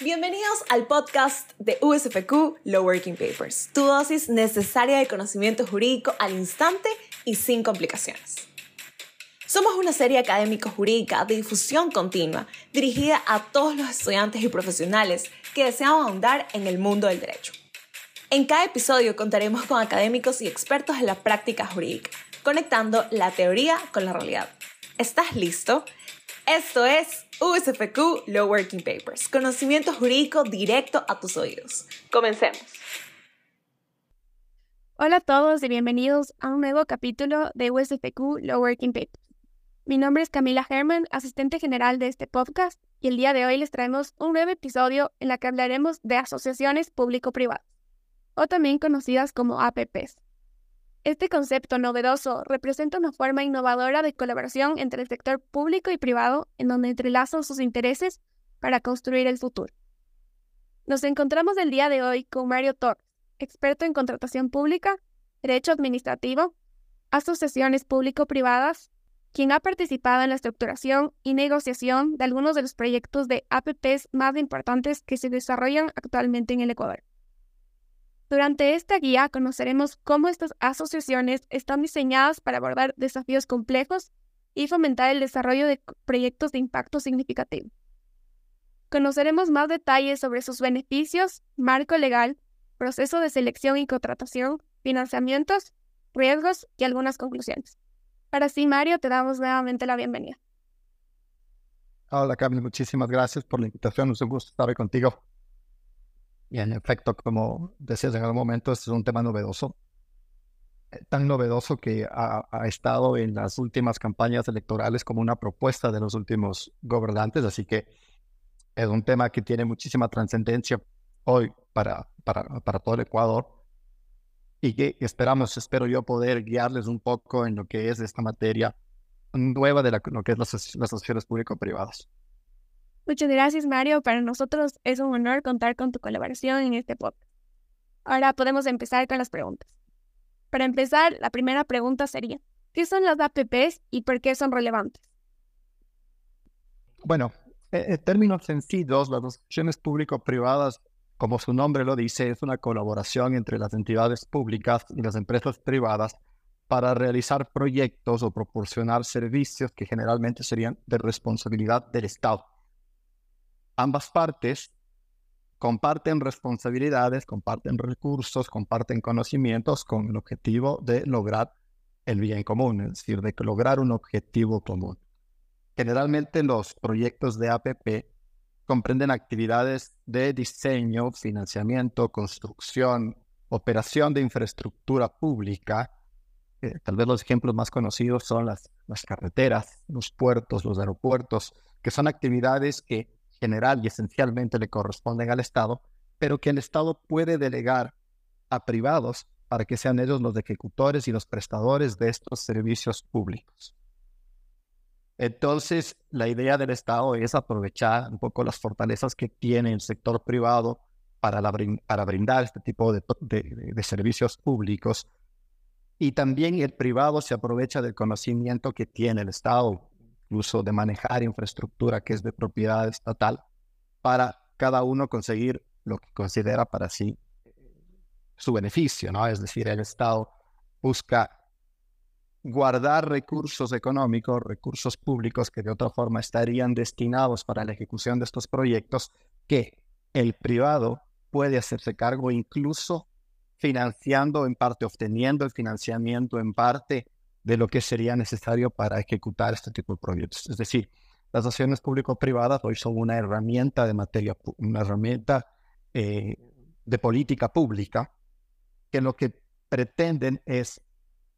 Bienvenidos al podcast de USFQ Law Working Papers, tu dosis necesaria de conocimiento jurídico al instante y sin complicaciones. Somos una serie académico-jurídica de difusión continua dirigida a todos los estudiantes y profesionales que desean ahondar en el mundo del derecho. En cada episodio contaremos con académicos y expertos en la práctica jurídica, conectando la teoría con la realidad. ¿Estás listo? Esto es USFQ Law Working Papers, conocimiento jurídico directo a tus oídos. Comencemos. Hola a todos y bienvenidos a un nuevo capítulo de USFQ Law Working Papers. Mi nombre es Camila Herman, asistente general de este podcast, y el día de hoy les traemos un nuevo episodio en el que hablaremos de asociaciones público-privadas, o también conocidas como APPs. Este concepto novedoso representa una forma innovadora de colaboración entre el sector público y privado en donde entrelazan sus intereses para construir el futuro. Nos encontramos el día de hoy con Mario Torres, experto en contratación pública, derecho administrativo, asociaciones público-privadas, quien ha participado en la estructuración y negociación de algunos de los proyectos de APPs más importantes que se desarrollan actualmente en el Ecuador. Durante esta guía conoceremos cómo estas asociaciones están diseñadas para abordar desafíos complejos y fomentar el desarrollo de proyectos de impacto significativo. Conoceremos más detalles sobre sus beneficios, marco legal, proceso de selección y contratación, financiamientos, riesgos y algunas conclusiones. Para sí, Mario, te damos nuevamente la bienvenida. Hola, Camila, muchísimas gracias por la invitación. Es un gusto estar contigo. Y en efecto, como decías en algún momento, este es un tema novedoso, eh, tan novedoso que ha, estado en las últimas campañas electorales como una propuesta de los últimos gobernantes, así que es un tema que tiene muchísima trascendencia hoy para, para, para todo el Ecuador y que esperamos, espero yo, poder guiarles un poco en lo que es esta materia nueva de lo que es las, las asociaciones público-privadas. Muchas gracias, Mario. Para nosotros es un honor contar con tu colaboración en este podcast. Ahora podemos empezar con las preguntas. Para empezar, la primera pregunta sería, ¿qué son las APPs y por qué son relevantes? Bueno, en términos sencillos, las asociaciones público-privadas, como su nombre lo dice, es una colaboración entre las entidades públicas y las empresas privadas para realizar proyectos o proporcionar servicios que generalmente serían de responsabilidad del Estado ambas partes comparten responsabilidades, comparten recursos, comparten conocimientos con el objetivo de lograr el bien común, es decir, de lograr un objetivo común. Generalmente los proyectos de APP comprenden actividades de diseño, financiamiento, construcción, operación de infraestructura pública. Tal vez los ejemplos más conocidos son las, las carreteras, los puertos, los aeropuertos, que son actividades que general y esencialmente le corresponden al Estado, pero que el Estado puede delegar a privados para que sean ellos los ejecutores y los prestadores de estos servicios públicos. Entonces, la idea del Estado es aprovechar un poco las fortalezas que tiene el sector privado para, para brindar este tipo de, de servicios públicos. Y también el privado se aprovecha del conocimiento que tiene el Estado incluso de manejar infraestructura que es de propiedad estatal, para cada uno conseguir lo que considera para sí su beneficio, ¿no? Es decir, el Estado busca guardar recursos económicos, recursos públicos que de otra forma estarían destinados para la ejecución de estos proyectos, que el privado puede hacerse cargo incluso financiando en parte, obteniendo el financiamiento en parte de lo que sería necesario para ejecutar este tipo de proyectos. Es decir, las acciones público-privadas hoy son una herramienta de materia, una herramienta eh, de política pública que lo que pretenden es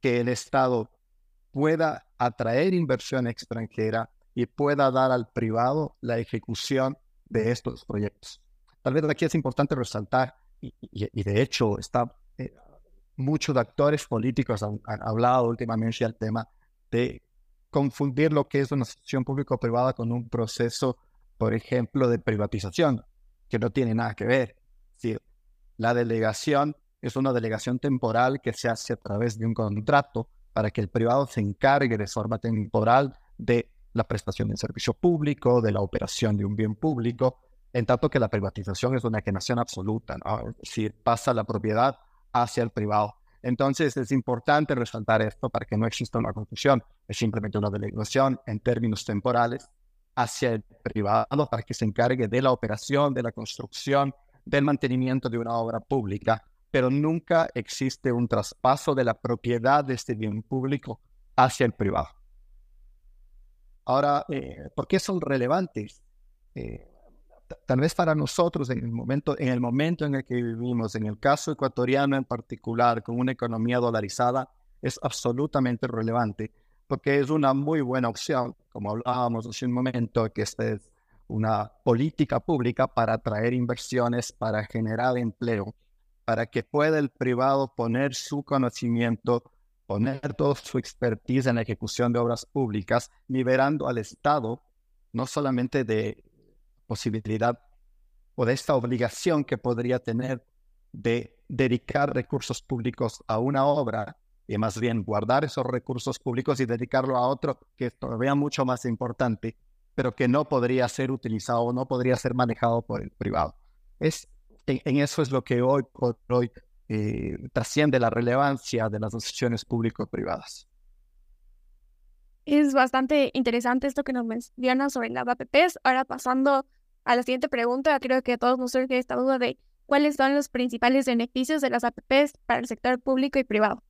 que el Estado pueda atraer inversión extranjera y pueda dar al privado la ejecución de estos proyectos. Tal vez aquí es importante resaltar, y, de hecho está muchos actores políticos han, hablado últimamente del tema de confundir lo que es una asociación público-privada con un proceso, por ejemplo, de privatización, que no tiene nada que ver. Si la delegación es una delegación temporal que se hace a través de un contrato para que el privado se encargue de forma temporal de la prestación de servicio público, de la operación de un bien público, en tanto que la privatización es una enajenación absoluta, ¿no? es decir, pasa la propiedad hacia el privado. Entonces es importante resaltar esto para que no exista una confusión. Es simplemente una delegación en términos temporales hacia el privado para que se encargue de la operación, de la construcción, del mantenimiento de una obra pública, pero nunca existe un traspaso de la propiedad de este bien público hacia el privado. Ahora, eh, ¿por qué son relevantes? Eh, tal vez para nosotros en el, momento, en el momento en el que vivimos, en el caso ecuatoriano en particular, con una economía dolarizada, es absolutamente relevante porque es una muy buena opción, como hablábamos hace un momento, que esta es una política pública para atraer inversiones, para generar empleo, para que pueda el privado poner su conocimiento, poner toda su expertise en la ejecución de obras públicas, liberando al Estado no solamente de posibilidad o de esta obligación que podría tener de dedicar recursos públicos a una obra y más bien guardar esos recursos públicos y dedicarlo a otro que es todavía mucho más importante, pero que no podría ser utilizado o no podría ser manejado por el privado. Es, en, eso es lo que hoy por hoy eh, trasciende la relevancia de las asociaciones público-privadas. Es bastante interesante esto que nos mencionan sobre las APPs. Ahora pasando a la siguiente pregunta, creo que a todos nos surge esta duda de cuáles son los principales beneficios de las APPs para el sector público y privado.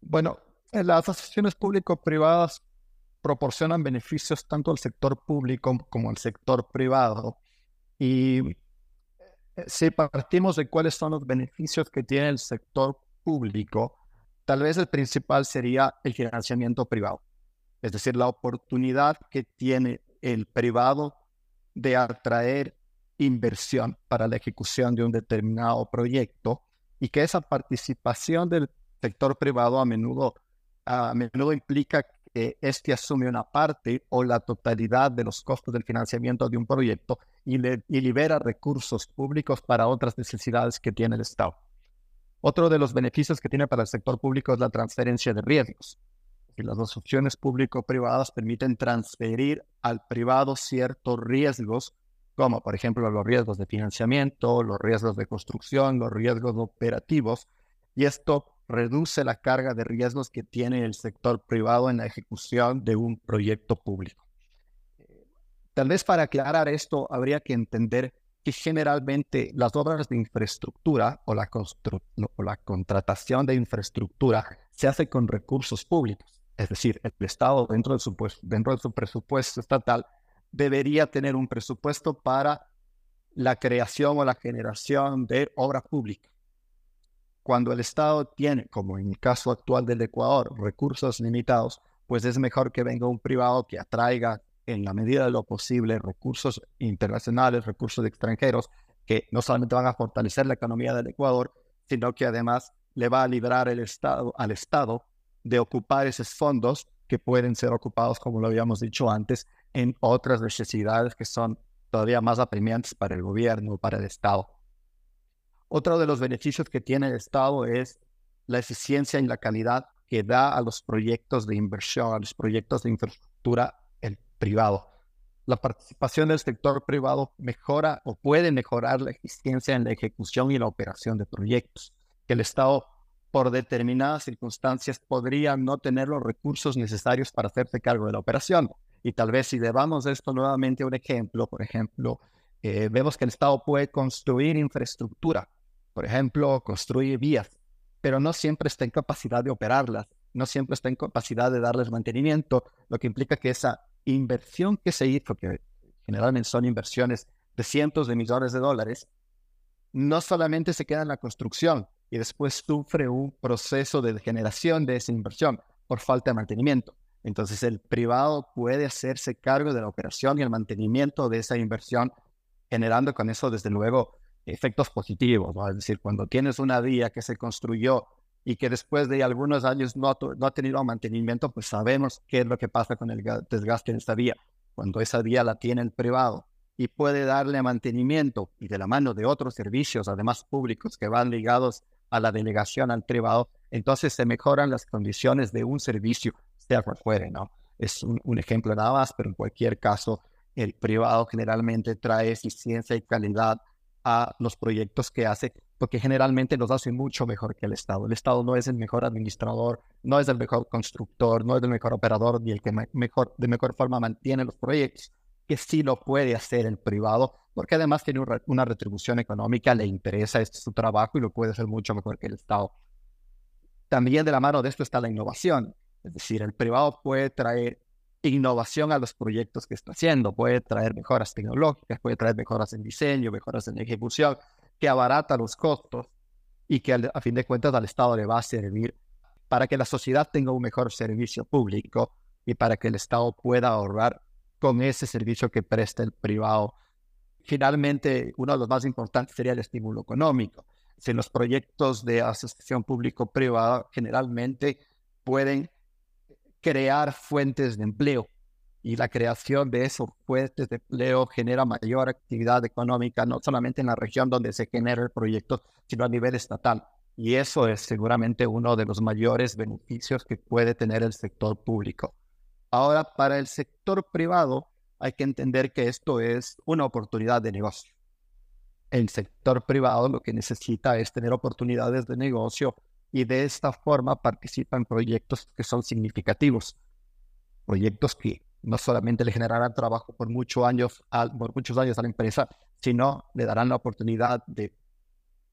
Bueno, las asociaciones público-privadas proporcionan beneficios tanto al sector público como al sector privado. Y eh, si partimos de cuáles son los beneficios que tiene el sector público, Tal vez el principal sería el financiamiento privado, es decir, la oportunidad que tiene el privado de atraer inversión para la ejecución de un determinado proyecto y que esa participación del sector privado a menudo, a menudo implica que éste asume una parte o la totalidad de los costos del financiamiento de un proyecto y, y libera recursos públicos para otras necesidades que tiene el Estado. Otro de los beneficios que tiene para el sector público es la transferencia de riesgos. Las dos opciones público-privadas permiten transferir al privado ciertos riesgos, como por ejemplo los riesgos de financiamiento, los riesgos de construcción, los riesgos operativos, y esto reduce la carga de riesgos que tiene el sector privado en la ejecución de un proyecto público. Tal vez para aclarar esto habría que entender que generalmente las obras de infraestructura o la, contratación de infraestructura se hace con recursos públicos. Es decir, el Estado dentro de, su, dentro de su presupuesto estatal debería tener un presupuesto para la creación o la generación de obra pública. Cuando el Estado tiene, como en el caso actual del Ecuador, recursos limitados, pues es mejor que venga un privado que atraiga en la medida de lo posible recursos internacionales, recursos extranjeros, que no solamente van a fortalecer la economía del Ecuador, sino que además le va a liberar el estado, al Estado de ocupar esos fondos que pueden ser ocupados, como lo habíamos dicho antes, en otras necesidades que son todavía más apremiantes para el gobierno, para el Estado. Otro de los beneficios que tiene el Estado es la eficiencia y la calidad que da a los proyectos de inversión, a los proyectos de infraestructura privado. La participación del sector privado mejora o puede mejorar la eficiencia en la ejecución y la operación de proyectos, que el Estado por determinadas circunstancias podría no tener los recursos necesarios para hacerse cargo de la operación. Y tal vez si llevamos esto nuevamente a un ejemplo, por ejemplo, eh, vemos que el Estado puede construir infraestructura, por ejemplo, construye vías, pero no siempre está en capacidad de operarlas, no siempre está en capacidad de darles mantenimiento, lo que implica que esa inversión que se hizo, que generalmente son inversiones de cientos de millones de dólares, no solamente se queda en la construcción y después sufre un proceso de degeneración de esa inversión por falta de mantenimiento. Entonces el privado puede hacerse cargo de la operación y el mantenimiento de esa inversión, generando con eso, desde luego, efectos positivos. Es decir, cuando tienes una vía que se construyó y que después de algunos años no ha, no ha tenido mantenimiento, pues sabemos qué es lo que pasa con el desgaste en esta vía. Cuando esa vía la tiene el privado y puede darle mantenimiento y de la mano de otros servicios, además públicos, que van ligados a la delegación al privado, entonces se mejoran las condiciones de un servicio, sea cual fuere, ¿no? Es un, ejemplo nada más, pero en cualquier caso el privado generalmente trae eficiencia y calidad a los proyectos que hace, porque generalmente los hace mucho mejor que el Estado. El Estado no es el mejor administrador, no es el mejor constructor, no es el mejor operador, ni el que mejor, de mejor forma mantiene los proyectos, que sí lo puede hacer el privado, porque además tiene una retribución económica, le interesa este su trabajo y lo puede hacer mucho mejor que el Estado. También de la mano de esto está la innovación, es decir, el privado puede traer innovación a los proyectos que está haciendo, puede traer mejoras tecnológicas, puede traer mejoras en diseño, mejoras en ejecución, que abarata los costos y que a fin de cuentas al Estado le va a servir para que la sociedad tenga un mejor servicio público y para que el Estado pueda ahorrar con ese servicio que presta el privado. Finalmente, uno de los más importantes sería el estímulo económico. Si los proyectos de asociación público-privada generalmente pueden crear fuentes de empleo y la creación de esos fuentes de empleo genera mayor actividad económica, no solamente en la región donde se genera el proyecto, sino a nivel estatal. Y eso es seguramente uno de los mayores beneficios que puede tener el sector público. Ahora, para el sector privado, hay que entender que esto es una oportunidad de negocio. El sector privado lo que necesita es tener oportunidades de negocio y de esta forma participa en proyectos que son significativos, proyectos que no solamente le generarán trabajo por, muchos años por muchos años a la empresa, sino le darán la oportunidad de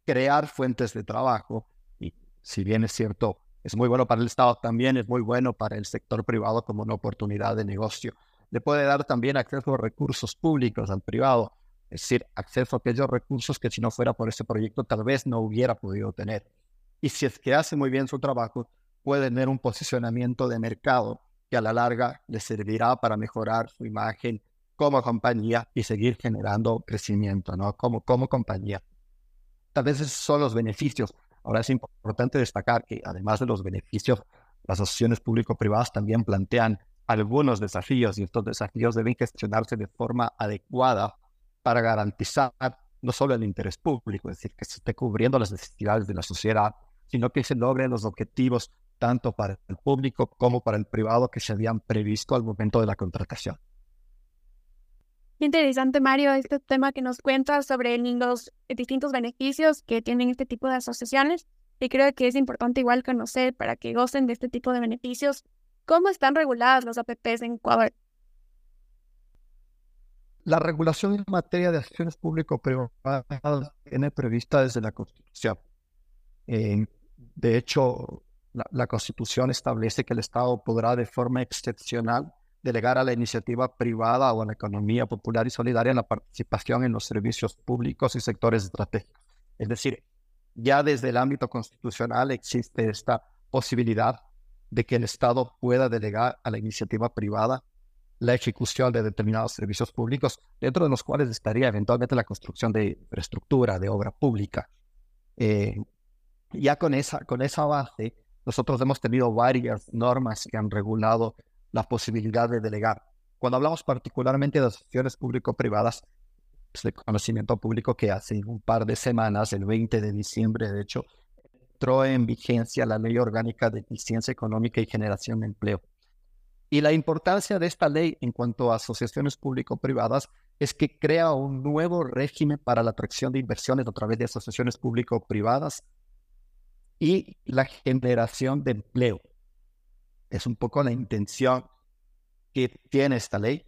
crear fuentes de trabajo. Y si bien es cierto, es muy bueno para el Estado, también es muy bueno para el sector privado como una oportunidad de negocio. Le puede dar también acceso a recursos públicos al privado, es decir, acceso a aquellos recursos que si no fuera por ese proyecto tal vez no hubiera podido tener y si es que hace muy bien su trabajo, puede tener un posicionamiento de mercado que a la larga le servirá para mejorar su imagen como compañía y seguir generando crecimiento, ¿no? Como, como compañía. Tal vez esos son los beneficios. Ahora es importante destacar que además de los beneficios, las asociaciones público-privadas también plantean algunos desafíos y estos desafíos deben gestionarse de forma adecuada para garantizar no solo el interés público, es decir, que se esté cubriendo las necesidades de la sociedad, sino que se logren los objetivos tanto para el público como para el privado que se habían previsto al momento de la contratación. Interesante, Mario, este tema que nos cuenta sobre los distintos beneficios que tienen este tipo de asociaciones. Y creo que es importante igual conocer para que gocen de este tipo de beneficios cómo están reguladas las APPs en Ecuador. La regulación en materia de acciones público-privadas tiene prevista desde la Constitución. De hecho, la, Constitución establece que el Estado podrá de forma excepcional delegar a la iniciativa privada o a la economía popular y solidaria la participación en los servicios públicos y sectores estratégicos. Es decir, ya desde el ámbito constitucional existe esta posibilidad de que el Estado pueda delegar a la iniciativa privada la ejecución de determinados servicios públicos, dentro de los cuales estaría eventualmente la construcción de infraestructura, de obra pública. Eh, ya con esa, con esa base, nosotros hemos tenido varias normas que han regulado la posibilidad de delegar. Cuando hablamos particularmente de asociaciones público-privadas, es de conocimiento público que hace un par de semanas, el 20 de diciembre, de hecho, entró en vigencia la Ley Orgánica de Eficiencia Económica y Generación de Empleo. Y la importancia de esta ley en cuanto a asociaciones público-privadas es que crea un nuevo régimen para la atracción de inversiones a través de asociaciones público-privadas y la generación de empleo. Es un poco la intención que tiene esta ley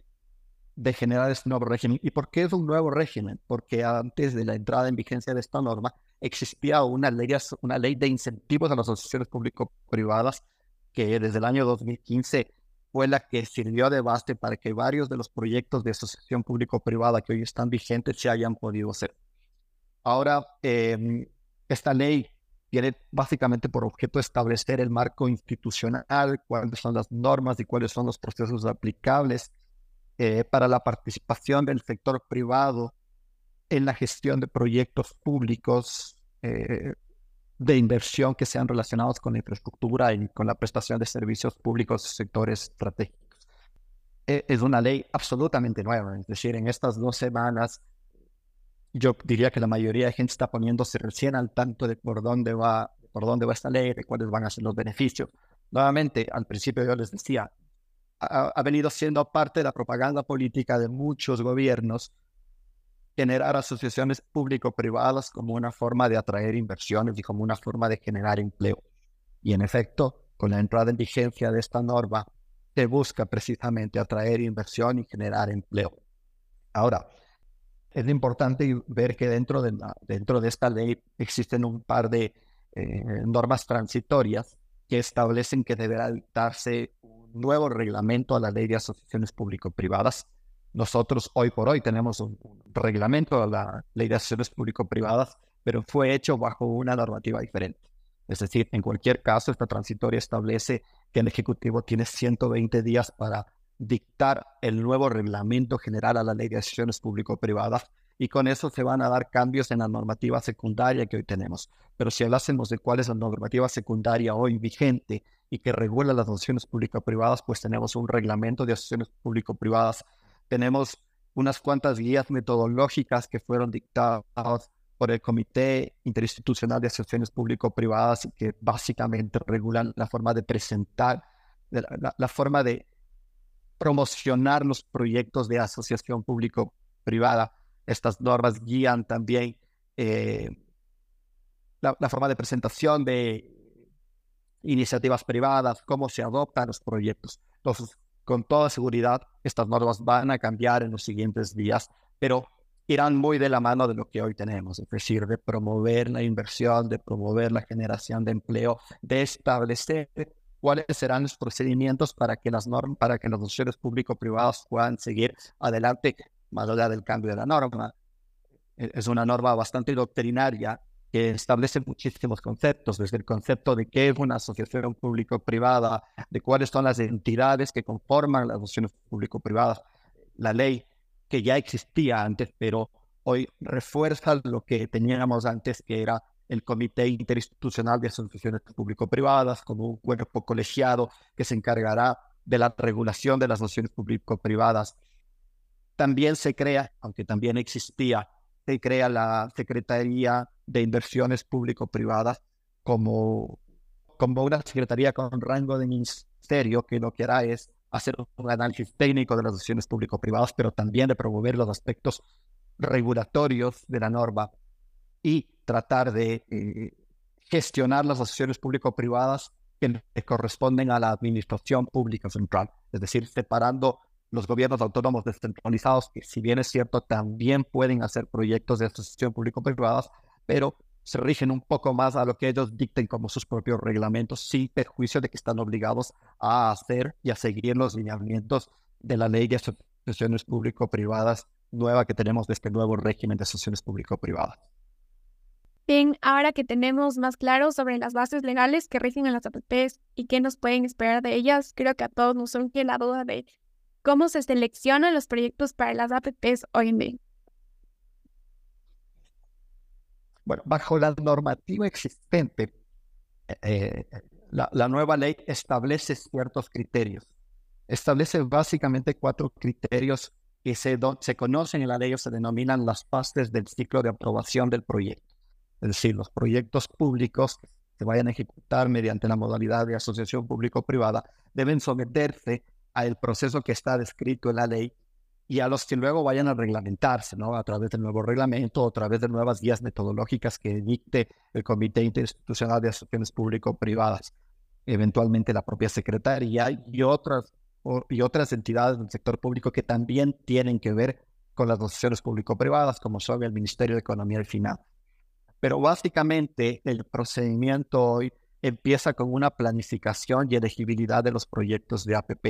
de generar este nuevo régimen. ¿Y por qué es un nuevo régimen? Porque antes de la entrada en vigencia de esta norma existía una ley, una ley de incentivos a las asociaciones público-privadas que desde el año 2015 fue la que sirvió de base para que varios de los proyectos de asociación público-privada que hoy están vigentes se hayan podido hacer. Ahora, em, esta ley tiene básicamente por objeto establecer el marco institucional, cuáles son las normas y cuáles son los procesos aplicables eh, para la participación del sector privado en la gestión de proyectos públicos eh, de inversión que sean relacionados con la infraestructura y con la prestación de servicios públicos sectores estratégicos. E, es una ley absolutamente nueva, es decir, en estas dos semanas yo diría que la mayoría de gente está poniéndose recién al tanto de por dónde va, por dónde va esta ley, de cuáles van a ser los beneficios. Nuevamente, al principio yo les decía, ha, venido siendo parte de la propaganda política de muchos gobiernos generar asociaciones público-privadas como una forma de atraer inversiones y como una forma de generar empleo. Y en efecto, con la entrada en vigencia de esta norma, se busca precisamente atraer inversión y generar empleo. Ahora, es importante ver que dentro de, dentro de esta ley existen un par de eh, normas transitorias que establecen que deberá darse un nuevo reglamento a la ley de asociaciones público-privadas. Nosotros hoy por hoy tenemos un, reglamento a la ley de asociaciones público-privadas, pero fue hecho bajo una normativa diferente. Es decir, en cualquier caso, esta transitoria establece que el Ejecutivo tiene 120 días para dictar el nuevo reglamento general a la ley de asociaciones público-privadas y con eso se van a dar cambios en la normativa secundaria que hoy tenemos. Pero si hablásemos de cuál es la normativa secundaria hoy vigente y que regula las asociaciones público-privadas, pues tenemos un reglamento de asociaciones público-privadas, tenemos unas cuantas guías metodológicas que fueron dictadas por el Comité Interinstitucional de Asociaciones Público-Privadas que básicamente regulan la forma de presentar, la forma de promocionar los proyectos de asociación público-privada. Estas normas guían también eh, la, forma de presentación de iniciativas privadas, cómo se adoptan los proyectos. Entonces, con toda seguridad, estas normas van a cambiar en los siguientes días, pero irán muy de la mano de lo que hoy tenemos, es decir, de promover la inversión, de promover la generación de empleo, de establecer cuáles serán los procedimientos para que las normas, para que los socios público-privados puedan seguir adelante más allá del cambio de la norma. E, es una norma bastante doctrinaria que establece muchísimos conceptos, desde el concepto de qué es una asociación público-privada, de cuáles son las entidades que conforman las asociaciones público-privadas. La ley que ya existía antes, pero hoy refuerza lo que teníamos antes, que era el Comité Interinstitucional de Asociaciones Público-Privadas como un cuerpo colegiado que se encargará de la regulación de las asociaciones público-privadas. También se crea, aunque también existía, se crea la Secretaría de Inversiones Público-Privadas como, como una secretaría con rango de ministerio que lo que hará es hacer un análisis técnico de las asociaciones público-privadas, pero también de promover los aspectos regulatorios de la norma y tratar de eh, gestionar las asociaciones público-privadas que corresponden a la administración pública central, es decir, separando los gobiernos autónomos descentralizados, que si bien es cierto, también pueden hacer proyectos de asociación público-privadas, pero se rigen un poco más a lo que ellos dicten como sus propios reglamentos, sin perjuicio de que están obligados a hacer y a seguir los lineamientos de la ley de asociaciones público-privadas nueva que tenemos de este nuevo régimen de asociaciones público-privadas. Bien, ahora que tenemos más claro sobre las bases legales que rigen en las APPs y qué nos pueden esperar de ellas, creo que a todos nos surge la duda de cómo se seleccionan los proyectos para las APPs hoy en día. Bueno, bajo la normativa existente, eh, la, nueva ley establece ciertos criterios. Establece básicamente cuatro criterios que se, se conocen en la ley o se denominan las fases del ciclo de aprobación del proyecto es decir, los proyectos públicos que vayan a ejecutar mediante la modalidad de asociación público-privada deben someterse al proceso que está descrito en la ley y a los que luego vayan a reglamentarse, ¿no? A través del nuevo reglamento a través de nuevas guías metodológicas que dicte el Comité Interinstitucional de Asociaciones Público-Privadas, eventualmente la propia Secretaría y otras, y otras entidades del sector público que también tienen que ver con las asociaciones público-privadas, como son el Ministerio de Economía y Finanzas. Pero básicamente el procedimiento hoy empieza con una planificación y elegibilidad de los proyectos de APP.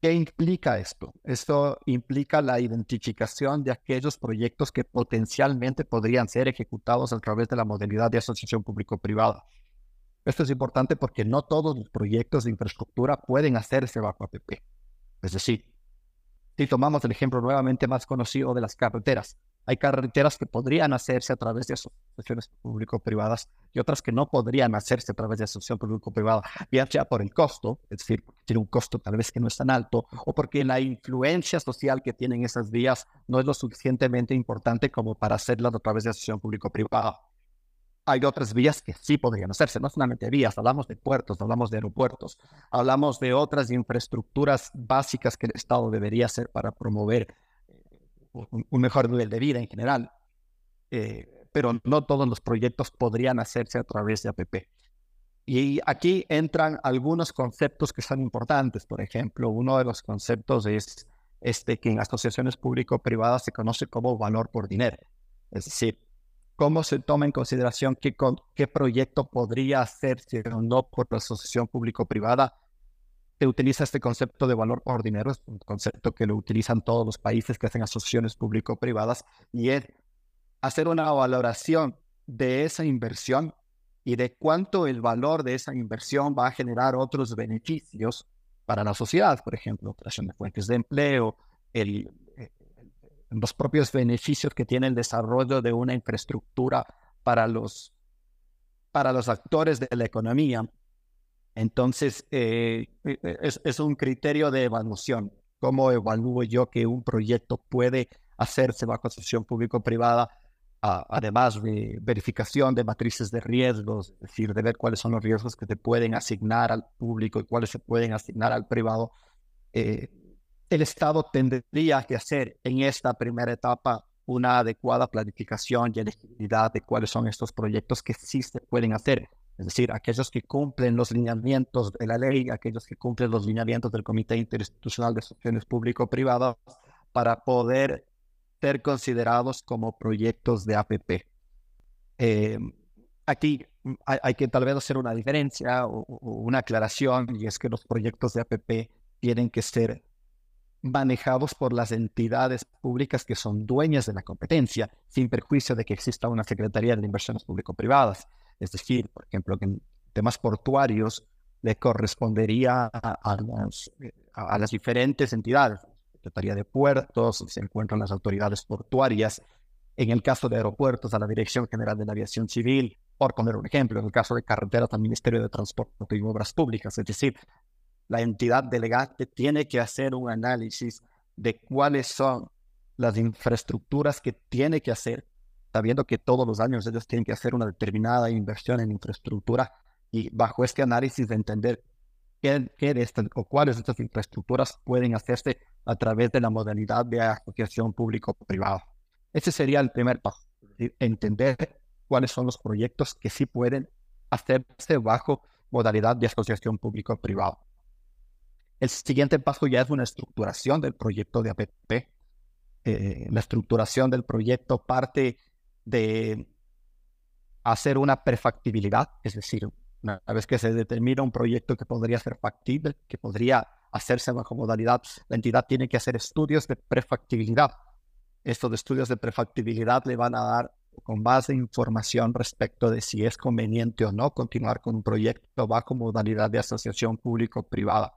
¿Qué implica esto? Esto implica la identificación de aquellos proyectos que potencialmente podrían ser ejecutados a través de la modalidad de asociación público-privada. Esto es importante porque no todos los proyectos de infraestructura pueden hacerse bajo APP. Es decir, si tomamos el ejemplo nuevamente más conocido de las carreteras, hay carreteras que podrían hacerse a través de asociaciones público-privadas y otras que no podrían hacerse a través de asociación público-privada, ya sea por el costo, es decir, tiene un costo tal vez que no es tan alto, o porque la influencia social que tienen esas vías no es lo suficientemente importante como para hacerlas a través de asociación público-privada. hay otras vías que sí podrían hacerse, no solamente vías, hablamos de puertos, hablamos de aeropuertos, hablamos de otras infraestructuras básicas que el Estado debería hacer para promover un mejor nivel de vida en general. Eh, pero no todos los proyectos podrían hacerse a través de APP. Y aquí entran algunos conceptos que son importantes. Por ejemplo, uno de los conceptos es este que en asociaciones público-privadas se conoce como valor por dinero. Es decir, cómo se toma en consideración qué, qué proyecto podría hacerse o no por la asociación público-privada. Se utiliza este concepto de valor por dinero, es un concepto que lo utilizan todos los países que hacen asociaciones público-privadas y es hacer una valoración de esa inversión y de cuánto el valor de esa inversión va a generar otros beneficios para la sociedad, por ejemplo, creación de fuentes de empleo, el, los propios beneficios que tiene el desarrollo de una infraestructura para los, para los actores de la economía. Entonces, eh, e, e, es, un criterio de evaluación. ¿Cómo evalúo yo que un proyecto puede hacerse bajo asociación público-privada? además de verificación de matrices de riesgos, es decir, de ver cuáles son los riesgos que se pueden asignar al público y cuáles se pueden asignar al privado. Eh, el Estado tendría que hacer en esta primera etapa una adecuada planificación y elegibilidad de cuáles son estos proyectos que sí se pueden hacer. Es decir, aquellos que cumplen los lineamientos de la ley, aquellos que cumplen los lineamientos del Comité Interinstitucional de Asociaciones Público-Privadas, para poder ser considerados como proyectos de APP. Eh, aquí hay, que tal vez hacer una diferencia o, una aclaración, y es que los proyectos de APP tienen que ser manejados por las entidades públicas que son dueñas de la competencia, sin perjuicio de que exista una Secretaría de Inversiones Público-Privadas. Es decir, por ejemplo, que en temas portuarios le correspondería a, las, a, diferentes entidades, Secretaría de Puertos, se encuentran las autoridades portuarias, en el caso de aeropuertos, a la Dirección General de la Aviación Civil, por poner un ejemplo, en el caso de carreteras, al Ministerio de Transporte y Obras Públicas, es decir, la entidad delegante tiene que hacer un análisis de cuáles son las infraestructuras que tiene que hacer, sabiendo que todos los años ellos tienen que hacer una determinada inversión en infraestructura y bajo este análisis de entender qué, qué de estas o cuáles de estas infraestructuras pueden hacerse a través de la modalidad de asociación público-privada. Ese sería el primer paso, entender cuáles son los proyectos que sí pueden hacerse bajo modalidad de asociación público-privada. El siguiente paso ya es una estructuración del proyecto de APP. Eh, la estructuración del proyecto parte de hacer una prefactibilidad, es decir, una vez que se determina un proyecto que podría ser factible, que podría hacerse bajo modalidad, la entidad tiene que hacer estudios de prefactibilidad. Estos estudios de prefactibilidad le van a dar con base información respecto de si es conveniente o no continuar con un proyecto bajo modalidad de asociación público-privada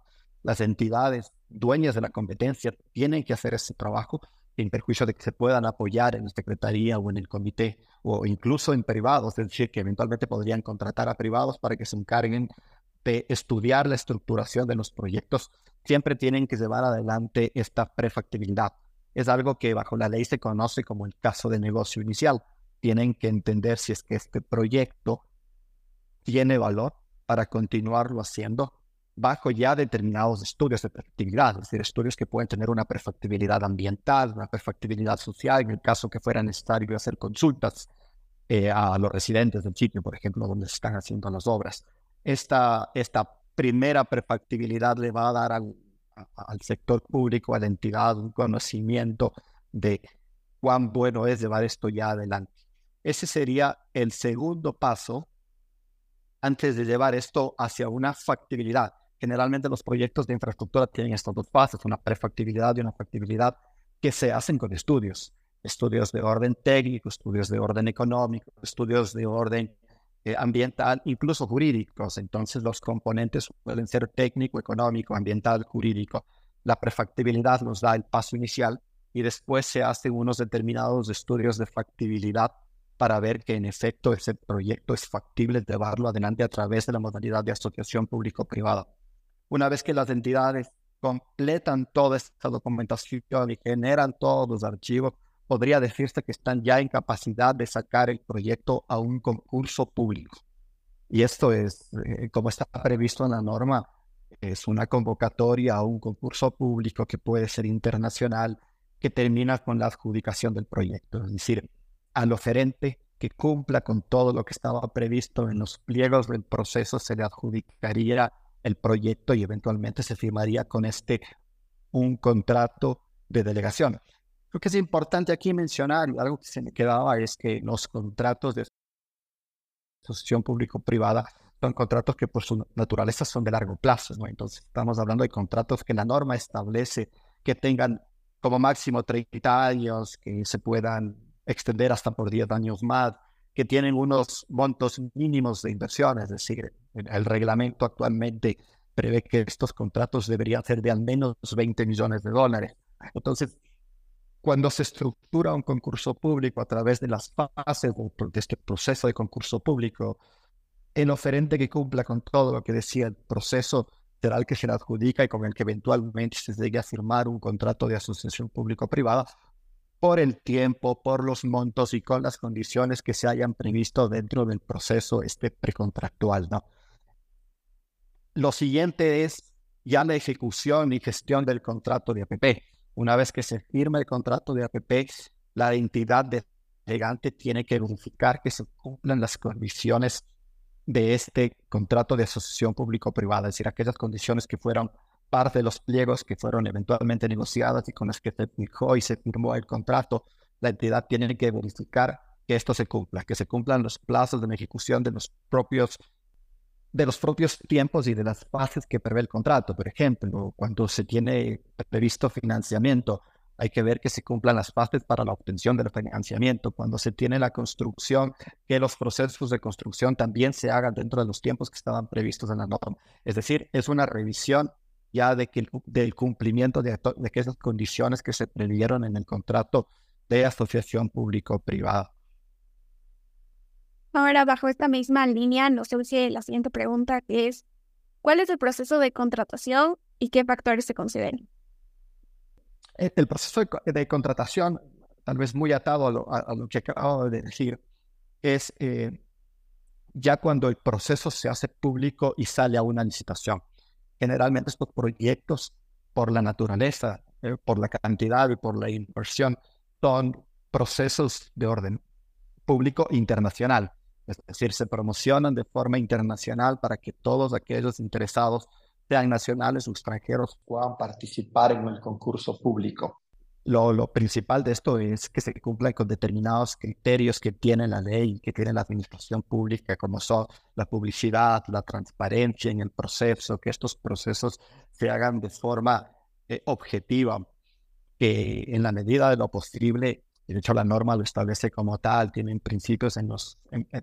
las entidades dueñas de la competencia tienen que hacer ese trabajo en perjuicio de que se puedan apoyar en la secretaría o en el comité o incluso en privados, es decir, que eventualmente podrían contratar a privados para que se encarguen de estudiar la estructuración de los proyectos, siempre tienen que llevar adelante esta prefactibilidad. Es algo que bajo la ley se conoce como el caso de negocio inicial. Tienen que entender si es que este proyecto tiene valor para continuarlo haciendo bajo ya determinados estudios de perfectibilidad, es decir, estudios que pueden tener una perfectibilidad ambiental, una perfectibilidad social, en el caso que fuera necesario hacer consultas eh, a los residentes del sitio, por ejemplo, donde se están haciendo las obras. Esta, esta primera perfectibilidad le va a dar al, al sector público, a la entidad, un conocimiento de cuán bueno es llevar esto ya adelante. Ese sería el segundo paso antes de llevar esto hacia una factibilidad. Generalmente los proyectos de infraestructura tienen estas dos fases, una prefactibilidad y una factibilidad que se hacen con estudios. Estudios de orden técnico, estudios de orden económico, estudios de orden eh, ambiental, incluso jurídicos. Entonces los componentes pueden ser técnico, económico, ambiental, jurídico. La prefactibilidad nos da el paso inicial y después se hacen unos determinados estudios de factibilidad para ver que en efecto ese proyecto es factible llevarlo adelante a través de la modalidad de asociación público-privada. Una vez que las entidades completan toda esta documentación y generan todos los archivos, podría decirse que están ya en capacidad de sacar el proyecto a un concurso público. Y esto es, eh, como está previsto en la norma, es una convocatoria a un concurso público que puede ser internacional, que termina con la adjudicación del proyecto. Es decir, al oferente que cumpla con todo lo que estaba previsto en los pliegos del proceso se le adjudicaría el proyecto y eventualmente se firmaría con este un contrato de delegación. Creo que es importante aquí mencionar, algo que se me quedaba es que los contratos de asociación público-privada son contratos que por su naturaleza son de largo plazo, ¿no? Entonces estamos hablando de contratos que la norma establece que tengan como máximo 30 años, que se puedan extender hasta por 10 años más, que tienen unos montos mínimos de inversión, es decir, el reglamento actualmente prevé que estos contratos deberían ser de al menos 20 millones de dólares. Entonces, cuando se estructura un concurso público a través de las fases de este proceso de concurso público, el oferente que cumpla con todo lo que decía el proceso será el que se adjudica y con el que eventualmente se llegue a firmar un contrato de asociación público-privada por el tiempo, por los montos y con las condiciones que se hayan previsto dentro del proceso este precontractual. ¿no? Lo siguiente es ya la ejecución y gestión del contrato de APP. Una vez que se firma el contrato de APP, la entidad delegante tiene que verificar que se cumplan las condiciones de este contrato de asociación público-privada, es decir, aquellas condiciones que fueron parte de los pliegos que fueron eventualmente negociadas y con las que se fijó y se firmó el contrato, la entidad tiene que verificar que esto se cumpla, que se cumplan los plazos de ejecución de los propios de los propios tiempos y de las fases que prevé el contrato. Por ejemplo, cuando se tiene previsto financiamiento, hay que ver que se cumplan las fases para la obtención del financiamiento. Cuando se tiene la construcción, que los procesos de construcción también se hagan dentro de los tiempos que estaban previstos en la norma. Es decir, es una revisión ya de que, del cumplimiento de, de esas condiciones que se previeron en el contrato de asociación público-privada. Ahora, bajo esta misma línea, nos surge la siguiente pregunta, que es, ¿cuál es el proceso de contratación y qué factores se consideran? Eh, el proceso de, contratación, tal vez muy atado a lo, que acabo de decir, es eh, ya cuando el proceso se hace público y sale a una licitación. Generalmente estos proyectos, por la naturaleza, eh, por la cantidad y por la inversión, son procesos de orden público internacional. Es decir, se promocionan de forma internacional para que todos aquellos interesados, sean nacionales o extranjeros, puedan participar en el concurso público. Lo, lo, principal de esto es que se cumplan con determinados criterios que tiene la ley, que tiene la administración pública, como son la publicidad, la transparencia en el proceso, que estos procesos se hagan de forma eh, objetiva, que en la medida de lo posible de hecho la norma lo establece como tal, tienen principios en los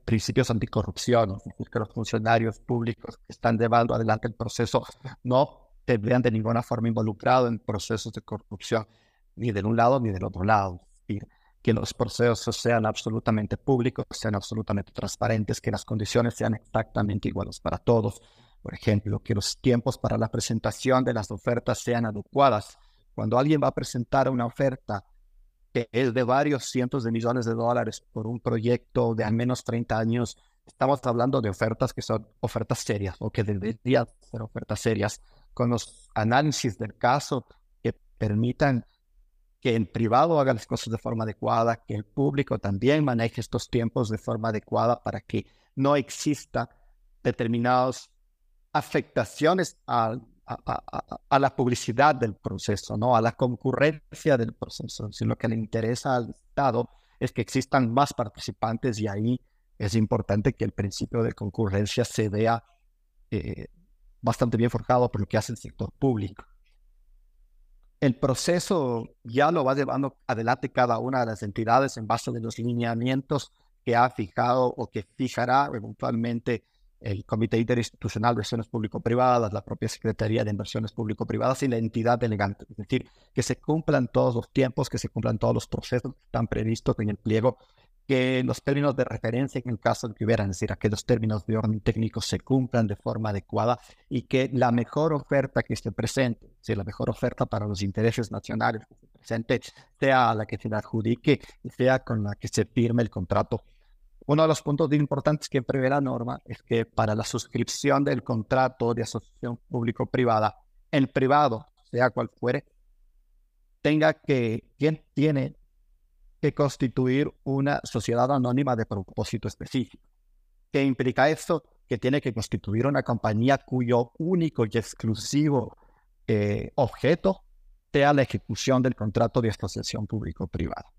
principios anticorrupción, es decir, que los funcionarios públicos que están llevando adelante el proceso no se vean de ninguna forma involucrados en procesos de corrupción, ni de un lado ni del otro lado. Decir, que los procesos sean absolutamente públicos, sean absolutamente transparentes, que las condiciones sean exactamente iguales para todos. Por ejemplo, que los tiempos para la presentación de las ofertas sean adecuadas. Cuando alguien va a presentar una oferta que es de varios cientos de millones de dólares por un proyecto de al menos 30 años, estamos hablando de ofertas que son ofertas serias o que deberían ser ofertas serias, con los análisis del caso que permitan que el privado haga las cosas de forma adecuada, que el público también maneje estos tiempos de forma adecuada para que no exista determinadas afectaciones al a, la publicidad del proceso, ¿no? a la concurrencia del proceso. Si lo que le interesa al Estado es que existan más participantes y ahí es importante que el principio de concurrencia se vea eh, bastante bien forjado por lo que hace el sector público. El proceso ya lo va llevando adelante cada una de las entidades en base a los lineamientos que ha fijado o que fijará eventualmente el Comité Interinstitucional de Inversiones Público-Privadas, la propia Secretaría de Inversiones Público-Privadas y la entidad delegante. Es decir, que se cumplan todos los tiempos, que se cumplan todos los procesos que están previstos en el pliego, que los términos de referencia en el caso de que hubieran, es decir, aquellos términos de orden técnico se cumplan de forma adecuada y que la mejor oferta que se presente, si la mejor oferta para los intereses nacionales que se presente, sea la que se adjudique y sea con la que se firme el contrato. Uno de los puntos importantes que prevé la norma es que para la suscripción del contrato de asociación público-privada, el privado, sea cual fuere, tenga que, quien tiene que constituir una sociedad anónima de propósito específico. ¿Qué implica esto? Que tiene que constituir una compañía cuyo único y exclusivo eh, objeto sea la ejecución del contrato de asociación público-privada.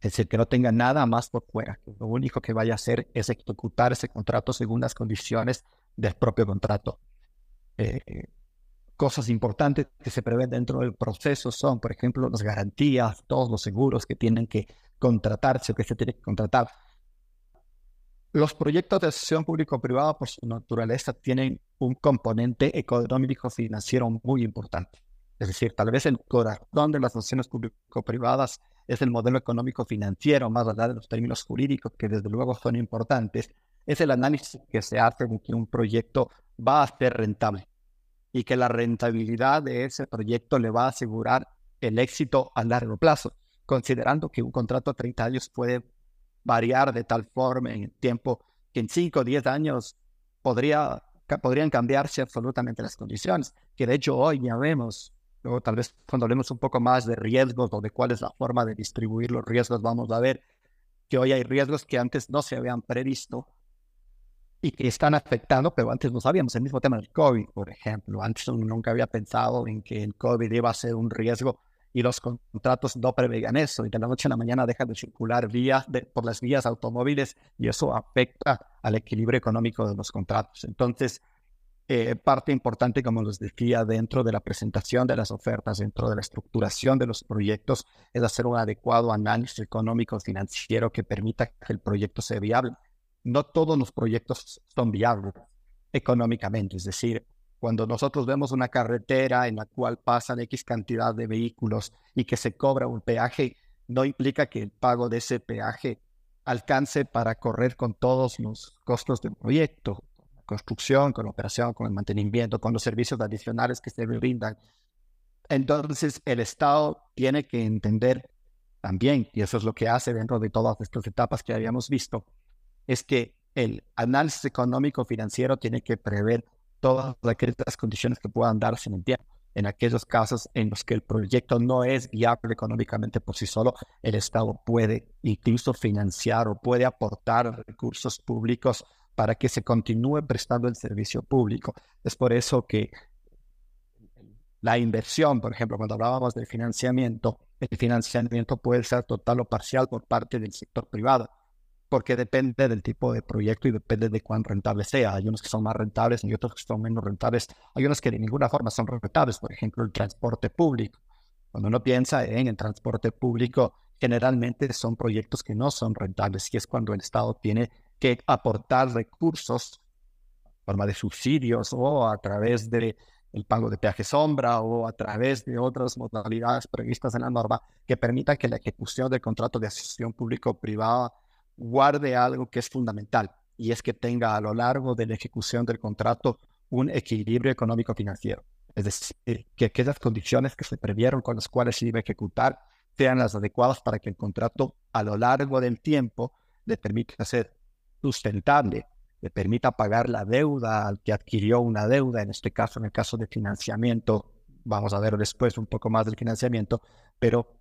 Es decir, que no tenga nada más por fuera. lo único que vaya a hacer es ejecutar ese contrato según las condiciones del propio contrato. Eh, cosas importantes que se prevén dentro del proceso son, por ejemplo, las garantías, todos los seguros que tienen que contratarse o que se tienen que contratar. Los proyectos de asociación público-privada, por su naturaleza, tienen un componente económico-financiero muy importante. Es decir, tal vez el corazón de las asociaciones público-privadas es el modelo económico-financiero, más allá de los términos jurídicos, que desde luego son importantes, es el análisis que se hace de que un proyecto va a ser rentable y que la rentabilidad de ese proyecto le va a asegurar el éxito a largo plazo, considerando que un contrato a 30 años puede variar de tal forma en el tiempo que en 5 o 10 años podría, podrían cambiarse absolutamente las condiciones, que de hecho hoy ya vemos, luego tal vez cuando hablemos un poco más de riesgos o de cuál es la forma de distribuir los riesgos, vamos a ver que hoy hay riesgos que antes no se habían previsto y que están afectando, pero antes no sabíamos. El mismo tema del COVID, por ejemplo. Antes uno nunca había pensado en que el COVID iba a ser un riesgo y los contratos no preveían eso. Y de la noche a la mañana dejan de circular vías por las vías automóviles y eso afecta al equilibrio económico de los contratos. Entonces, eh, parte importante, como les decía, dentro de la presentación de las ofertas, dentro de la estructuración de los proyectos, es hacer un adecuado análisis económico financiero que permita que el proyecto sea viable no todos los proyectos son viables económicamente. Es decir, cuando nosotros vemos una carretera en la cual pasan X cantidad de vehículos y que se cobra un peaje, no implica que el pago de ese peaje alcance para correr con todos los costos del proyecto, construcción, con la operación, con el mantenimiento, con los servicios adicionales que se brindan. Entonces, el Estado tiene que entender también, y eso es lo que hace dentro de todas estas etapas que habíamos visto, es que el análisis económico financiero tiene que prever todas aquellas condiciones que puedan darse en el tiempo. En aquellos casos en los que el proyecto no es viable económicamente por sí solo, el Estado puede incluso financiar o puede aportar recursos públicos para que se continúe prestando el servicio público. Es por eso que la inversión, por ejemplo, cuando hablábamos del financiamiento, el financiamiento puede ser total o parcial por parte del sector privado porque depende del tipo de proyecto y depende de cuán rentable sea. Hay unos que son más rentables y otros que son menos rentables. Hay unos que de ninguna forma son rentables, por ejemplo, el transporte público. Cuando uno piensa en el transporte público, generalmente son proyectos que no son rentables y es cuando el Estado tiene que aportar recursos en forma de subsidios o a través de el pago de peaje sombra o a través de otras modalidades previstas en la norma que permitan que la ejecución del contrato de asociación público-privada guarde algo que es fundamental y es que tenga a lo largo de la ejecución del contrato un equilibrio económico financiero. Es decir, que aquellas condiciones que se previeron con las cuales se iba a ejecutar sean las adecuadas para que el contrato a lo largo del tiempo le permita ser sustentable, le permita pagar la deuda al que adquirió una deuda, en este caso, en el caso de financiamiento, vamos a ver después un poco más del financiamiento, pero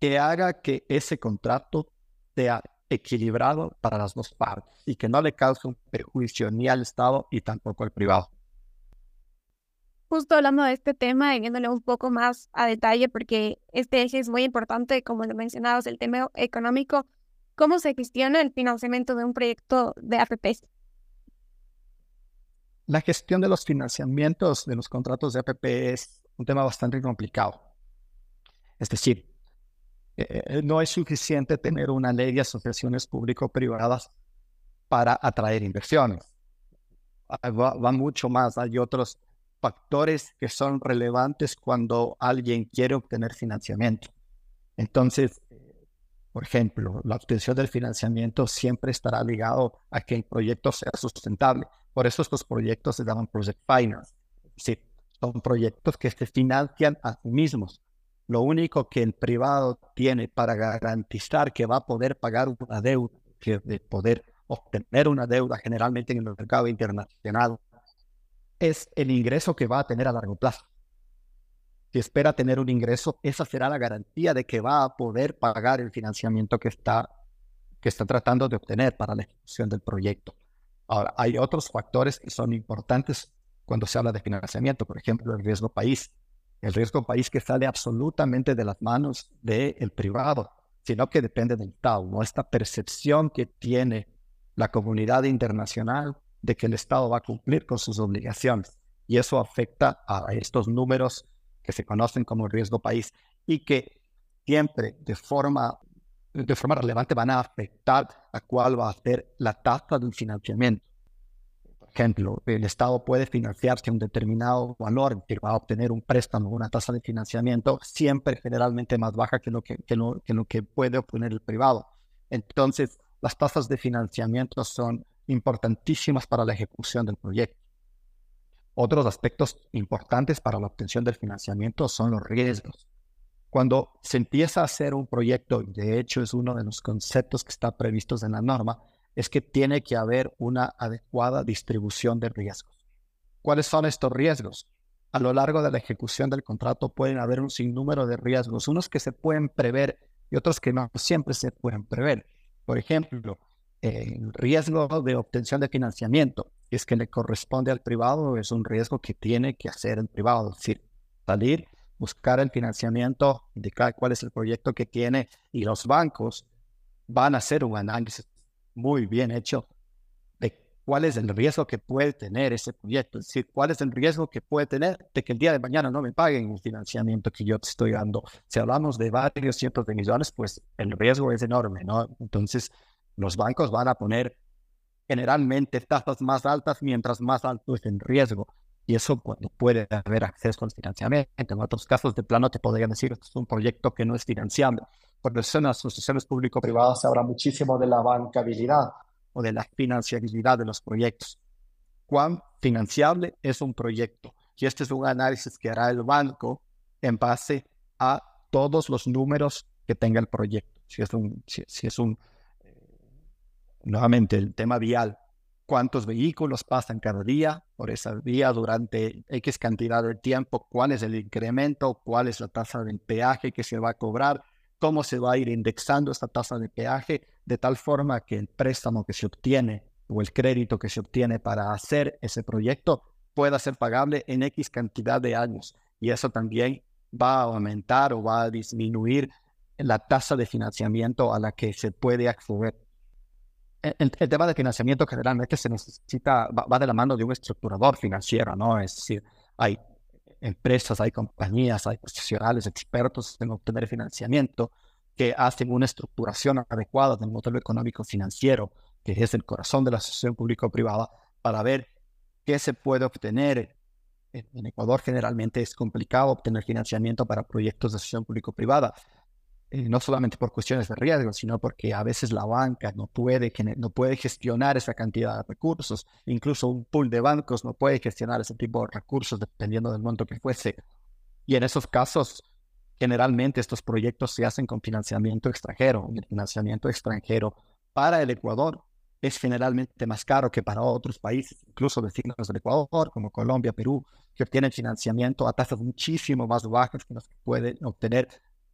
que haga que ese contrato sea equilibrado para las dos partes y que no le cause un perjuicio ni al Estado y tampoco al privado. Justo hablando de este tema y viéndole un poco más a detalle, porque este eje es muy importante, como lo mencionabas, el tema económico, ¿cómo se gestiona el financiamiento de un proyecto de APP? La gestión de los financiamientos de los contratos de APP es un tema bastante complicado. Es decir, eh, no es suficiente tener una ley de asociaciones público-privadas para atraer inversiones. Ah, va, mucho más. Hay otros factores que son relevantes cuando alguien quiere obtener financiamiento. Entonces, Por ejemplo, la obtención del financiamiento siempre estará ligado a que el proyecto sea sustentable. Por eso estos proyectos se llaman project finance. Son proyectos que se financian a sí mismos. Lo único que el privado tiene para garantizar que va a poder pagar una deuda, que de poder obtener una deuda generalmente en el mercado internacional, es el ingreso que va a tener a largo plazo. Si espera tener un ingreso, esa será la garantía de que va a poder pagar el financiamiento que está, que está tratando de obtener para la ejecución del proyecto. Ahora, hay otros factores que son importantes cuando se habla de financiamiento, por ejemplo, el riesgo país el riesgo país que sale absolutamente de las manos del privado, sino que depende del Estado, ¿no? Esta percepción que tiene la comunidad internacional de que el Estado va a cumplir con sus obligaciones. Y eso afecta a estos números que se conocen como riesgo país y que siempre de forma, de forma relevante van a afectar a cuál va a ser la tasa del financiamiento ejemplo, el Estado puede financiarse un determinado valor, que va a obtener un préstamo, una tasa de financiamiento siempre generalmente más baja que lo que, que lo, que lo que puede obtener el privado. Entonces, las tasas de financiamiento son importantísimas para la ejecución del proyecto. Otros aspectos importantes para la obtención del financiamiento son los riesgos. Cuando se empieza a hacer un proyecto, de hecho es uno de los conceptos que está previstos en la norma, es que tiene que haber una adecuada distribución de riesgos. ¿Cuáles son estos riesgos? A lo largo de la ejecución del contrato pueden haber un sinnúmero de riesgos, unos que se pueden prever y otros que no siempre se pueden prever. Por ejemplo, el riesgo de obtención de financiamiento, es que le corresponde al privado, es un riesgo que tiene que hacer el privado, es decir, salir, buscar el financiamiento, indicar cuál es el proyecto que tiene y los bancos van a hacer un análisis muy bien hecho de cuál es el riesgo que puede tener ese proyecto, es decir, cuál es el riesgo que puede tener de que el día de mañana no me paguen el financiamiento que yo te estoy dando. Si hablamos de varios cientos de millones, pues el riesgo es enorme, ¿no? Entonces, los bancos van a poner generalmente tasas más altas mientras más alto es el riesgo. Y eso cuando puede haber acceso al financiamiento. En otros casos de plano te podrían decir, esto es un proyecto que no es financiable por eso en las asociaciones público-privadas se habla muchísimo de la bancabilidad o de la financiabilidad de los proyectos. ¿Cuán financiable es un proyecto? Y este es un análisis que hará el banco en base a todos los números que tenga el proyecto. Si es un, si, es un nuevamente el tema vial, cuántos vehículos pasan cada día por esa vía durante X cantidad de tiempo, cuál es el incremento, cuál es la tasa de peaje que se va a cobrar, cómo se va a ir indexando esta tasa de peaje de tal forma que el préstamo que se obtiene o el crédito que se obtiene para hacer ese proyecto pueda ser pagable en X cantidad de años. Y eso también va a aumentar o va a disminuir la tasa de financiamiento a la que se puede acceder. El, tema de financiamiento generalmente se necesita, va, va, de la mano de un estructurador financiero, ¿no? Es decir, hay empresas, hay compañías, hay profesionales, expertos en obtener financiamiento que hacen una estructuración adecuada del modelo económico financiero, que es el corazón de la asociación público-privada, para ver qué se puede obtener. En Ecuador generalmente es complicado obtener financiamiento para proyectos de asociación público-privada, eh, no solamente por cuestiones de riesgo, sino porque a veces la banca no puede, no puede gestionar esa cantidad de recursos. Incluso un pool de bancos no puede gestionar ese tipo de recursos dependiendo del monto que fuese. Y en esos casos, generalmente estos proyectos se hacen con financiamiento extranjero. El financiamiento extranjero para el Ecuador es generalmente más caro que para otros países, incluso vecinos del Ecuador, como Colombia, Perú, que obtienen financiamiento a tasas muchísimo más bajas que las que pueden obtener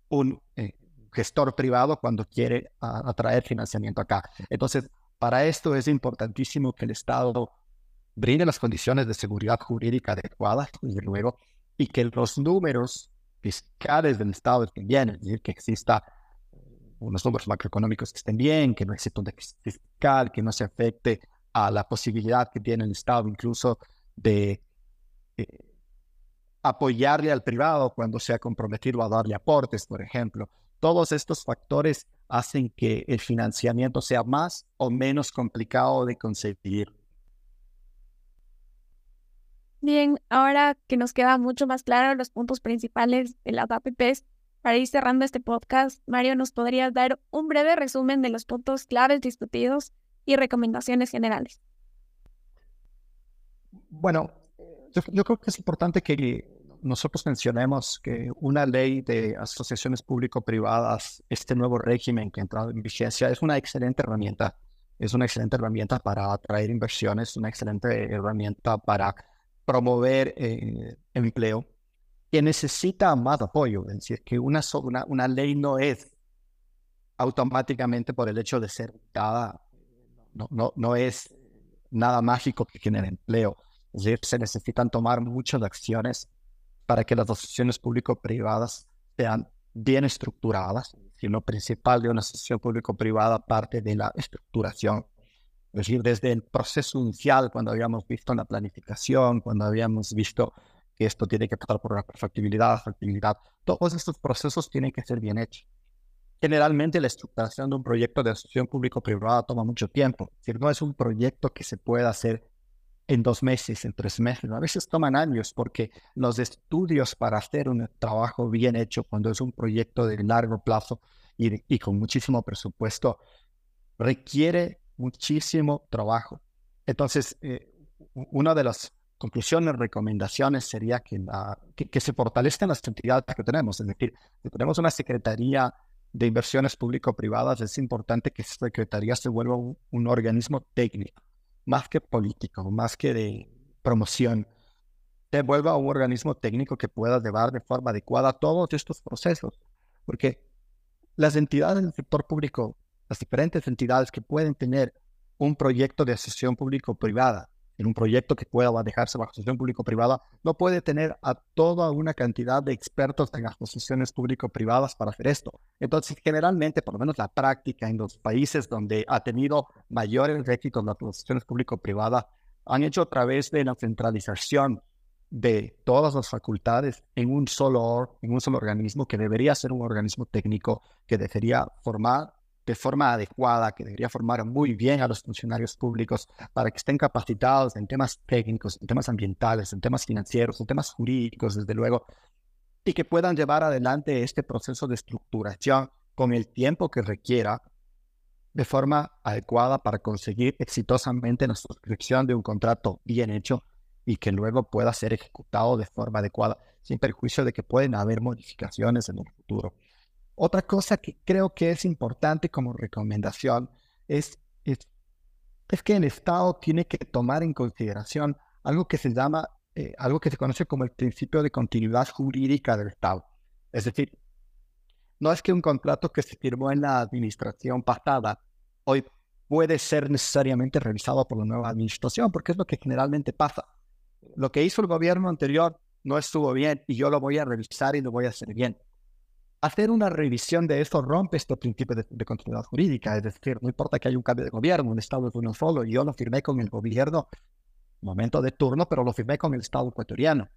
un eh, gestor privado cuando quiere atraer financiamiento acá. Entonces, para esto es importantísimo que el Estado brinde las condiciones de seguridad jurídica adecuadas, desde luego, y que los números fiscales del Estado estén bien, es decir, que exista unos números macroeconómicos que estén bien, que no exista un déficit fiscal, que no se afecte a la posibilidad que tiene el Estado incluso de eh, apoyarle al privado cuando se ha comprometido a darle aportes, por ejemplo. Todos estos factores hacen que el financiamiento sea más o menos complicado de conseguir. Bien, ahora que nos queda mucho más claro los puntos principales de las APPs, Para ir cerrando este podcast, Mario, ¿nos podrías dar un breve resumen de los puntos claves discutidos y recomendaciones generales? Bueno, yo, creo que es importante que nosotros mencionemos que una ley de asociaciones público-privadas, este nuevo régimen que ha entrado en vigencia, es una excelente herramienta. Es una excelente herramienta para atraer inversiones, una excelente herramienta para promover eh, empleo, que necesita más apoyo. Es decir, que una, una, una ley no es automáticamente por el hecho de ser dada, no, no, no es nada mágico que genere empleo es decir, se necesitan tomar muchas acciones para que las asociaciones público-privadas sean bien estructuradas. Y lo principal de una asociación público-privada parte de la estructuración. Es decir, desde el proceso inicial, cuando habíamos visto la planificación, cuando habíamos visto que esto tiene que pasar por la perfectibilidad, factibilidad, todos estos procesos tienen que ser bien hechos. Generalmente la estructuración de un proyecto de asociación público-privada toma mucho tiempo. Es decir, no es un proyecto que se pueda hacer en dos meses, en tres meses. A veces toman años porque los estudios para hacer un trabajo bien hecho cuando es un proyecto de largo plazo y, con muchísimo presupuesto requiere muchísimo trabajo. Entonces, eh, una de las conclusiones, recomendaciones sería que, que, se fortalezcan las entidades que tenemos. Es decir, si tenemos una Secretaría de Inversiones Público-Privadas, es importante que esa Secretaría se vuelva un organismo técnico más que político, más que de promoción, se vuelva un organismo técnico que pueda llevar de forma adecuada todos estos procesos. Porque las entidades del sector público, las diferentes entidades que pueden tener un proyecto de asociación público-privada, en un proyecto que pueda manejarse bajo asociación público-privada, no puede tener a toda una cantidad de expertos en asociaciones público-privadas para hacer esto. Entonces, generalmente, por lo menos la práctica en los países donde ha tenido mayores éxitos las asociaciones público-privadas, han hecho a través de la centralización de todas las facultades en un solo en un solo organismo que debería ser un organismo técnico que debería formar de forma adecuada, que debería formar muy bien a los funcionarios públicos para que estén capacitados en temas técnicos, en temas ambientales, en temas financieros, en temas jurídicos, desde luego, y que puedan llevar adelante este proceso de estructuración con el tiempo que requiera de forma adecuada para conseguir exitosamente la suscripción de un contrato bien hecho y que luego pueda ser ejecutado de forma adecuada, sin perjuicio de que pueden haber modificaciones en el futuro. Otra cosa que creo que es importante como recomendación es, es, que el Estado tiene que tomar en consideración algo que se llama, eh, algo que se conoce como el principio de continuidad jurídica del Estado. Es decir, no es que un contrato que se firmó en la administración pasada hoy puede ser necesariamente revisado por la nueva administración, porque es lo que generalmente pasa. Lo que hizo el gobierno anterior no estuvo bien y yo lo voy a revisar y lo voy a hacer bien hacer una revisión de esto rompe este principio de, continuidad jurídica. Es decir, no importa que haya un cambio de gobierno, un Estado es uno solo. Yo lo firmé con el gobierno, momento de turno, pero lo firmé con el Estado ecuatoriano.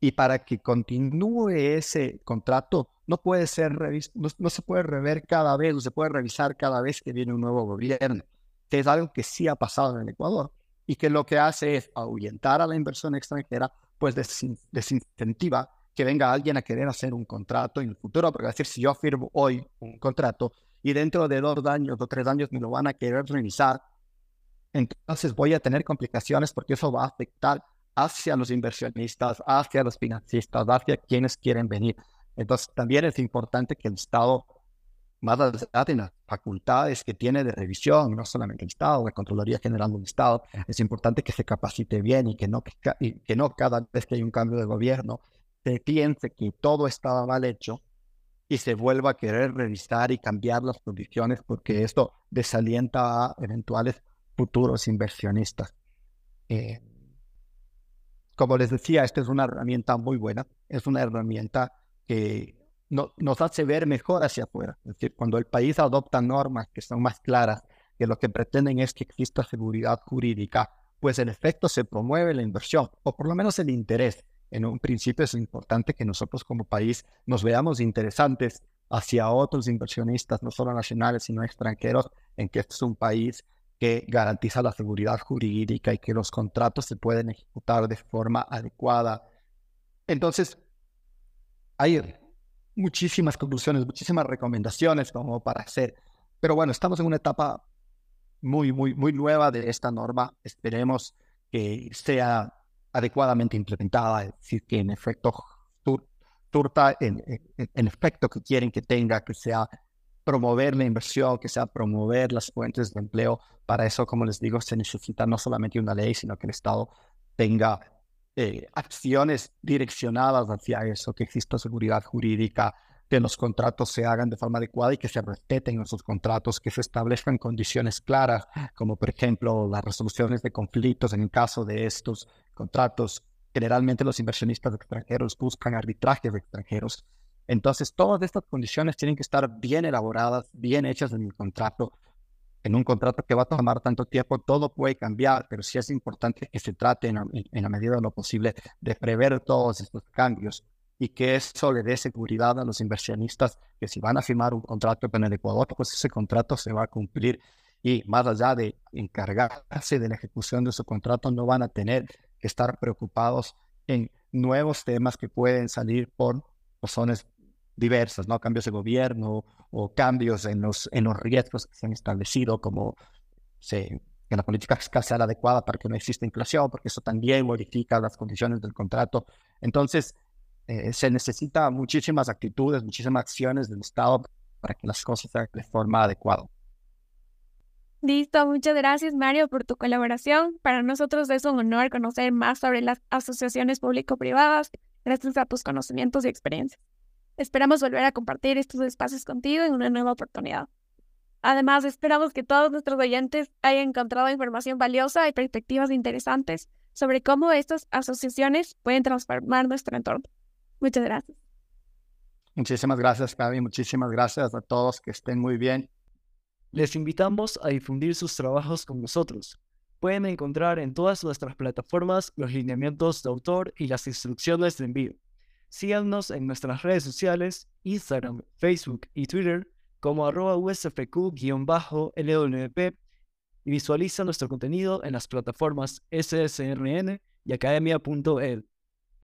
Y para que continúe ese contrato, no puede ser no, no, se puede rever cada vez, no se puede revisar cada vez que viene un nuevo gobierno, que es algo que sí ha pasado en Ecuador y que lo que hace es ahuyentar a la inversión extranjera, pues desincentiva que venga alguien a querer hacer un contrato en el futuro, porque decir, si yo firmo hoy un contrato y dentro de dos años o tres años me lo van a querer revisar, entonces voy a tener complicaciones porque eso va a afectar hacia los inversionistas, hacia los financistas, hacia quienes quieren venir. Entonces también es importante que el Estado, más allá de las facultades que tiene de revisión, no solamente el Estado, la Contraloría General del Estado, es importante que se capacite bien y que no, y que no cada vez que hay un cambio de gobierno se piense que todo estaba mal hecho y se vuelva a querer revisar y cambiar las condiciones porque esto desalienta a eventuales futuros inversionistas. Eh, como les decía, esta es una herramienta muy buena, es una herramienta que nos hace ver mejor hacia afuera. Es decir, cuando el país adopta normas que son más claras, que lo que pretenden es que exista seguridad jurídica, pues en efecto se promueve la inversión, o por lo menos el interés en un principio es importante que nosotros como país nos veamos interesantes hacia otros inversionistas, no solo nacionales, sino extranjeros, en que este es un país que garantiza la seguridad jurídica y que los contratos se pueden ejecutar de forma adecuada. Entonces, hay muchísimas conclusiones, muchísimas recomendaciones como para hacer. Pero bueno, estamos en una etapa muy, muy, muy nueva de esta norma. Esperemos que sea adecuadamente implementada, es decir, que en efecto turta en, en, efecto que quieren que tenga, que sea promover la inversión, que sea promover las fuentes de empleo. Para eso, como les digo, se necesita no solamente una ley, sino que el Estado tenga eh, acciones direccionadas hacia eso, que exista seguridad jurídica, que los contratos se hagan de forma adecuada y que se respeten esos contratos, que se establezcan condiciones claras, como por ejemplo las resoluciones de conflictos en el caso de estos contratos. Generalmente los inversionistas extranjeros buscan arbitrajes extranjeros. Entonces, todas estas condiciones tienen que estar bien elaboradas, bien hechas en el contrato. En un contrato que va a tomar tanto tiempo, todo puede cambiar, pero sí es importante que se trate en, en la medida de lo posible de prever todos estos cambios y que eso le dé seguridad a los inversionistas que si van a firmar un contrato con el Ecuador, pues ese contrato se va a cumplir y más allá de encargarse de la ejecución de su contrato, no van a tener estar preocupados en nuevos temas que pueden salir por razones diversas, ¿no? Cambios de gobierno o cambios en los, en los riesgos que se han establecido, como se, que la política fiscal sea la adecuada para que no exista inflación, porque eso también modifica las condiciones del contrato. Entonces, eh, se necesita muchísimas actitudes, muchísimas acciones del Estado para que las cosas se hagan de forma adecuada. Listo, muchas gracias Mario por tu colaboración. Para nosotros es un honor conocer más sobre las asociaciones público-privadas gracias a tus conocimientos y experiencias. Esperamos volver a compartir estos espacios contigo en una nueva oportunidad. Además, esperamos que todos nuestros oyentes hayan encontrado información valiosa y perspectivas interesantes sobre cómo estas asociaciones pueden transformar nuestro entorno. Muchas gracias. Muchísimas gracias, Gaby. Muchísimas gracias a todos. Que estén muy bien. Les invitamos a difundir sus trabajos con nosotros. Pueden encontrar en todas nuestras plataformas los lineamientos de autor y las instrucciones de envío. Síganos en nuestras redes sociales, Instagram, Facebook y Twitter como arroba usfq-lwp y visualiza nuestro contenido en las plataformas ssrn y academia.ed.